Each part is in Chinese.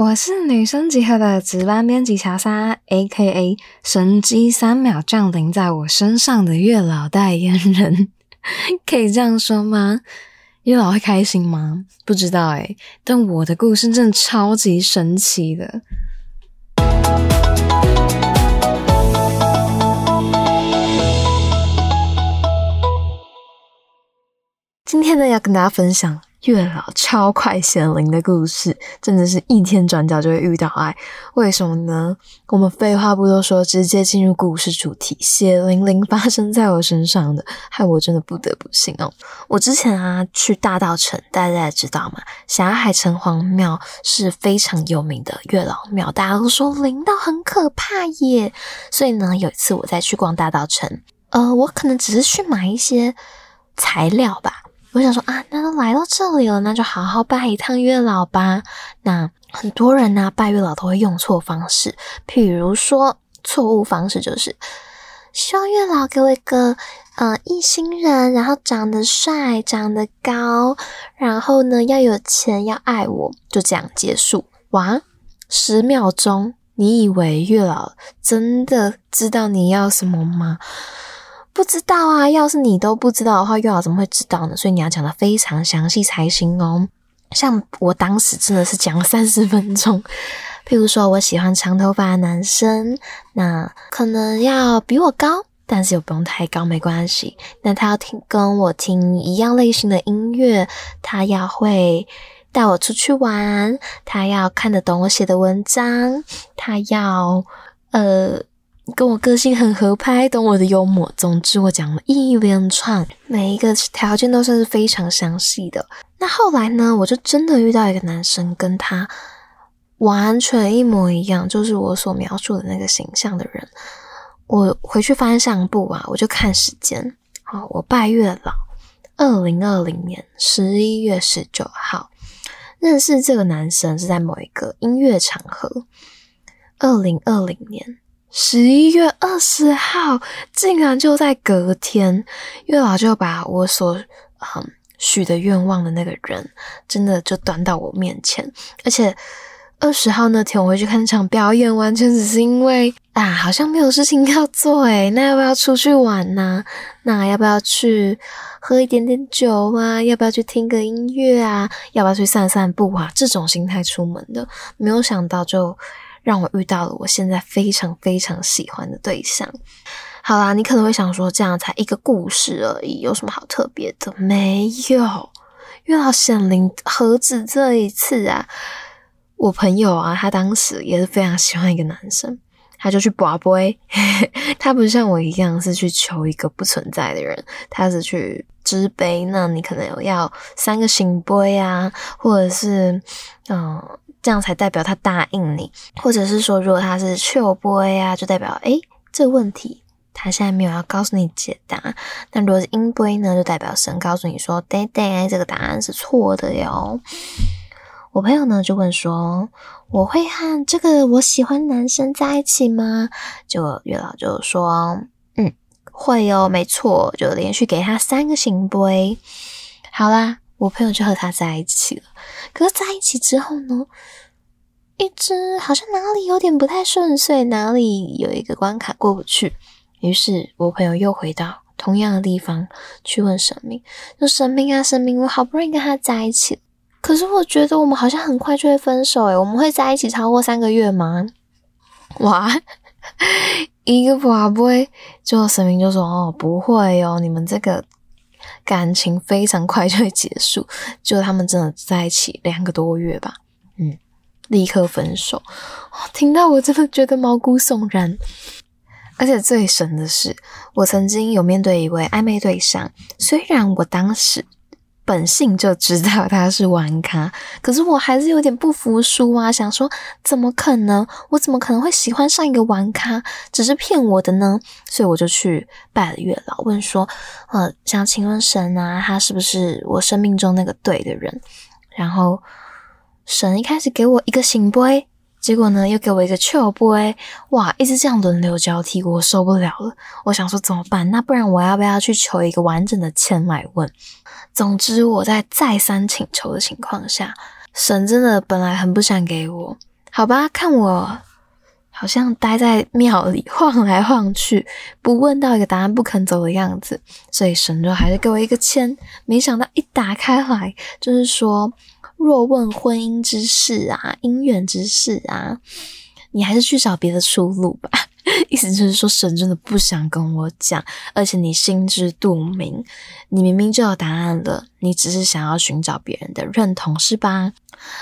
我是女生集合的值班编辑乔莎，A.K.A. 神机三秒降临在我身上的月老代言人，可以这样说吗？月老会开心吗？不知道诶但我的故事真的超级神奇的。今天呢，要跟大家分享。月老超快显灵的故事，真的是一天转角就会遇到爱。为什么呢？我们废话不多说，直接进入故事主题。血淋淋发生在我身上的，害我真的不得不信哦。我之前啊去大道城，大家也知道嘛，霞海城隍庙是非常有名的月老庙，大家都说灵到很可怕耶。所以呢，有一次我在去逛大道城，呃，我可能只是去买一些材料吧。我想说啊，那都来到这里了，那就好好拜一趟月老吧。那很多人呢拜月老都会用错方式，譬如说错误方式就是希望月老给我一个呃异星人，然后长得帅、长得高，然后呢要有钱、要爱我，就这样结束。哇，十秒钟，你以为月老真的知道你要什么吗？不知道啊，要是你都不知道的话，月老怎么会知道呢？所以你要讲的非常详细才行哦。像我当时真的是讲了三十分钟。譬如说我喜欢长头发的男生，那可能要比我高，但是又不用太高，没关系。那他要听跟我听一样类型的音乐，他要会带我出去玩，他要看得懂我写的文章，他要呃。跟我个性很合拍，懂我的幽默。总之，我讲了一连串，每一个条件都算是非常详细的。那后来呢，我就真的遇到一个男生，跟他完全一模一样，就是我所描述的那个形象的人。我回去翻相簿啊，我就看时间。好，我拜月老，二零二零年十一月十九号认识这个男生是在某一个音乐场合，二零二零年。十一月二十号，竟然就在隔天，月老就把我所嗯许的愿望的那个人，真的就端到我面前。而且二十号那天我回去看那场表演，完全只是因为啊，好像没有事情要做诶那要不要出去玩呢？那要不要去喝一点点酒啊？要不要去听个音乐啊？要不要去散散步啊？这种心态出门的，没有想到就。让我遇到了我现在非常非常喜欢的对象。好啦，你可能会想说，这样才一个故事而已，有什么好特别的？没有，遇到显灵何止这一次啊！我朋友啊，他当时也是非常喜欢一个男生，他就去拔杯。他不像我一样是去求一个不存在的人，他是去支杯。那你可能有要三个醒杯啊，或者是嗯。这样才代表他答应你，或者是说，如果他是秋波啊，就代表诶这个问题他现在没有要告诉你解答。那如果是音波呢，就代表神告诉你说，对对，这个答案是错的哟。我朋友呢就问说，我会和这个我喜欢男生在一起吗？就月老就说，嗯，会哦，没错，就连续给他三个醒波。好啦。我朋友就和他在一起了，可是在一起之后呢，一直好像哪里有点不太顺遂，哪里有一个关卡过不去。于是我朋友又回到同样的地方去问神明，说：“神明啊，神明，我好不容易跟他在一起，可是我觉得我们好像很快就会分手，诶我们会在一起超过三个月吗？”哇，一个不会，就神明就说：“哦，不会哦，你们这个。”感情非常快就会结束，就他们真的在一起两个多月吧，嗯，立刻分手。听到我真的觉得毛骨悚然，而且最神的是，我曾经有面对一位暧昧对象，虽然我当时。本性就知道他是玩咖，可是我还是有点不服输啊！想说怎么可能？我怎么可能会喜欢上一个玩咖？只是骗我的呢？所以我就去拜了月老，问说：呃，想请问神啊，他是不是我生命中那个对的人？然后神一开始给我一个醒杯。结果呢，又给我一个秋波，哇，一直这样轮流交替，我受不了了。我想说怎么办？那不然我要不要去求一个完整的签来问？总之，我在再三请求的情况下，神真的本来很不想给我，好吧，看我好像待在庙里晃来晃去，不问到一个答案不肯走的样子，所以神就还是给我一个签。没想到一打开来，就是说若问婚姻之事啊，姻缘之事啊，你还是去找别的出路吧。意思就是说，神真的不想跟我讲，而且你心知肚明，你明明就有答案了，你只是想要寻找别人的认同，是吧？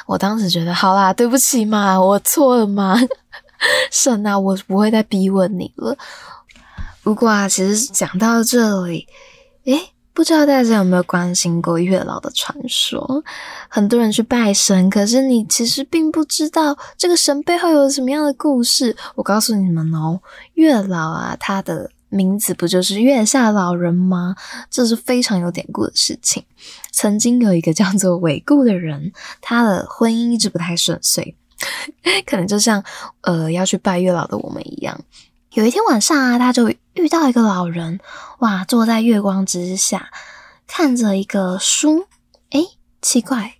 我当时觉得，好啦，对不起嘛，我错了嘛，神啊，我不会再逼问你了。不过啊，其实讲到这里，诶。不知道大家有没有关心过月老的传说？很多人去拜神，可是你其实并不知道这个神背后有什么样的故事。我告诉你们哦，月老啊，他的名字不就是月下老人吗？这是非常有典故的事情。曾经有一个叫做韦固的人，他的婚姻一直不太顺遂，可能就像呃要去拜月老的我们一样。有一天晚上啊，他就遇到一个老人，哇，坐在月光之下，看着一个书。诶，奇怪，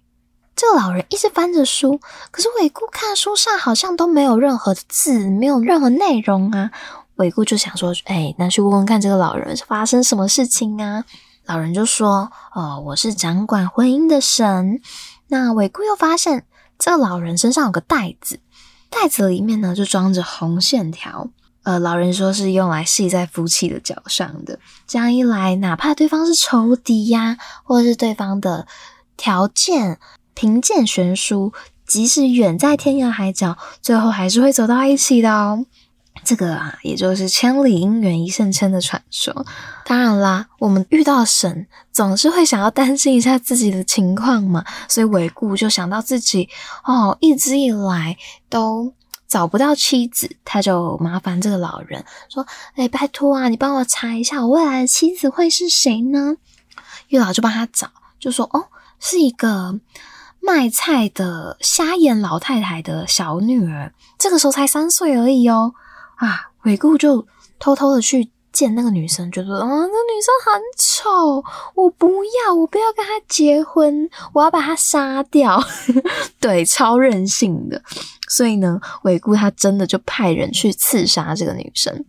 这个老人一直翻着书，可是伟固看书上好像都没有任何的字，没有任何内容啊。伟固就想说，哎，那去问问看这个老人是发生什么事情啊？老人就说，哦，我是掌管婚姻的神。那伟固又发现这个老人身上有个袋子，袋子里面呢就装着红线条。呃，老人说是用来系在夫妻的脚上的。这样一来，哪怕对方是仇敌呀，或者是对方的条件贫贱悬殊，即使远在天涯海角，最后还是会走到一起的哦。这个啊，也就是千里姻缘一线牵的传说。当然啦，我们遇到神，总是会想要担心一下自己的情况嘛，所以韦固就想到自己哦，一直以来都。找不到妻子，他就麻烦这个老人说：“哎，拜托啊，你帮我查一下，我未来的妻子会是谁呢？”月老就帮他找，就说：“哦，是一个卖菜的瞎眼老太太的小女儿，这个时候才三岁而已哦。”啊，鬼故就偷偷的去。见那个女生，觉得嗯，那女生很丑，我不要，我不要跟她结婚，我要把她杀掉。对，超任性的。所以呢，韦固他真的就派人去刺杀这个女生。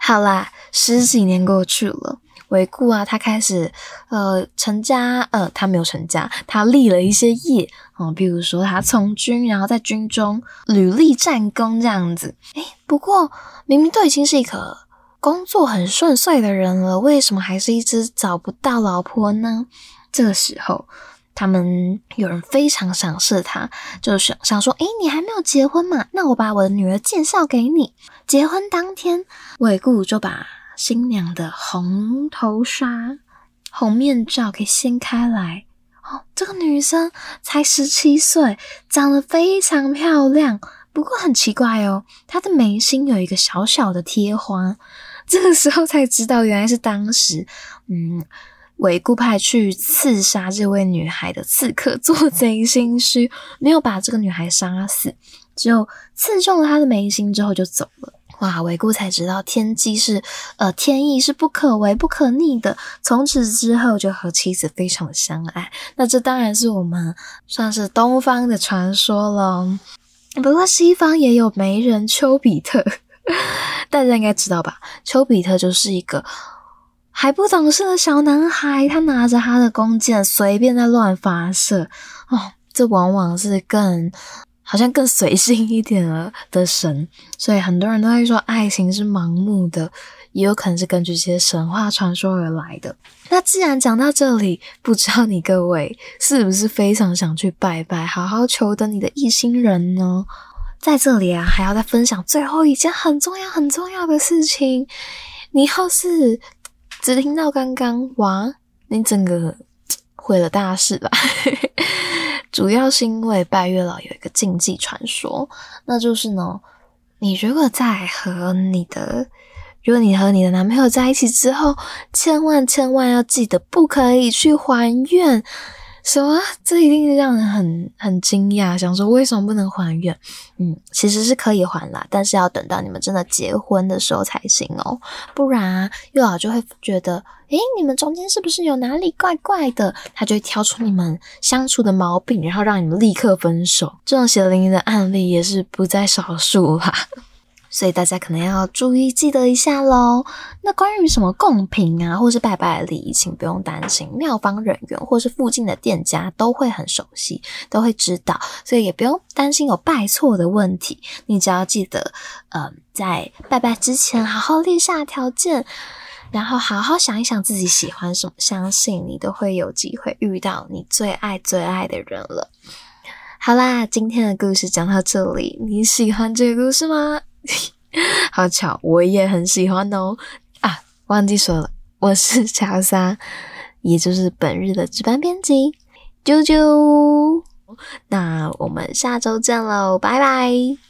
好啦，十几年过去了，韦固啊，他开始呃成家，呃，他没有成家，他立了一些业啊，比如说他从军，然后在军中屡立战功这样子。诶不过明明都已经是一个。工作很顺遂的人了，为什么还是一直找不到老婆呢？这个时候，他们有人非常赏识他，就想想说：“诶，你还没有结婚嘛？那我把我的女儿介绍给你。”结婚当天，韦固就把新娘的红头纱、红面罩给掀开来。哦，这个女生才十七岁，长得非常漂亮，不过很奇怪哦，她的眉心有一个小小的贴花。这个时候才知道，原来是当时，嗯，韦固派去刺杀这位女孩的刺客做贼心虚，没有把这个女孩杀死，只有刺中了她的眉心之后就走了。哇，韦固才知道天机是，呃，天意是不可违、不可逆的。从此之后就和妻子非常的相爱。那这当然是我们算是东方的传说了。不过西方也有媒人丘比特。大家应该知道吧？丘比特就是一个还不懂事的小男孩，他拿着他的弓箭随便在乱发射哦。这往往是更好像更随性一点了的神，所以很多人都会说爱情是盲目的，也有可能是根据这些神话传说而来的。那既然讲到这里，不知道你各位是不是非常想去拜拜，好好求得你的一心人呢？在这里啊，还要再分享最后一件很重要、很重要的事情。你要是只听到刚刚，哇，你整个毁了大事吧？主要是因为拜月老有一个禁忌传说，那就是呢，你如果在和你的，如果你和你的男朋友在一起之后，千万千万要记得不可以去还愿。什么？这一定让人很很惊讶，想说为什么不能还愿？嗯，其实是可以还啦，但是要等到你们真的结婚的时候才行哦，不然啊，月老就会觉得，诶，你们中间是不是有哪里怪怪的？他就会挑出你们相处的毛病，然后让你们立刻分手。这种血淋淋的案例也是不在少数啦。所以大家可能要注意，记得一下喽。那关于什么贡品啊，或是拜拜的礼仪，请不用担心，庙方人员或是附近的店家都会很熟悉，都会知道，所以也不用担心有拜错的问题。你只要记得，嗯，在拜拜之前好好列下条件，然后好好想一想自己喜欢什么，相信你都会有机会遇到你最爱最爱的人了。好啦，今天的故事讲到这里，你喜欢这个故事吗？好巧，我也很喜欢哦！啊，忘记说了，我是乔莎，也就是本日的值班编辑，啾啾。那我们下周见喽，拜拜。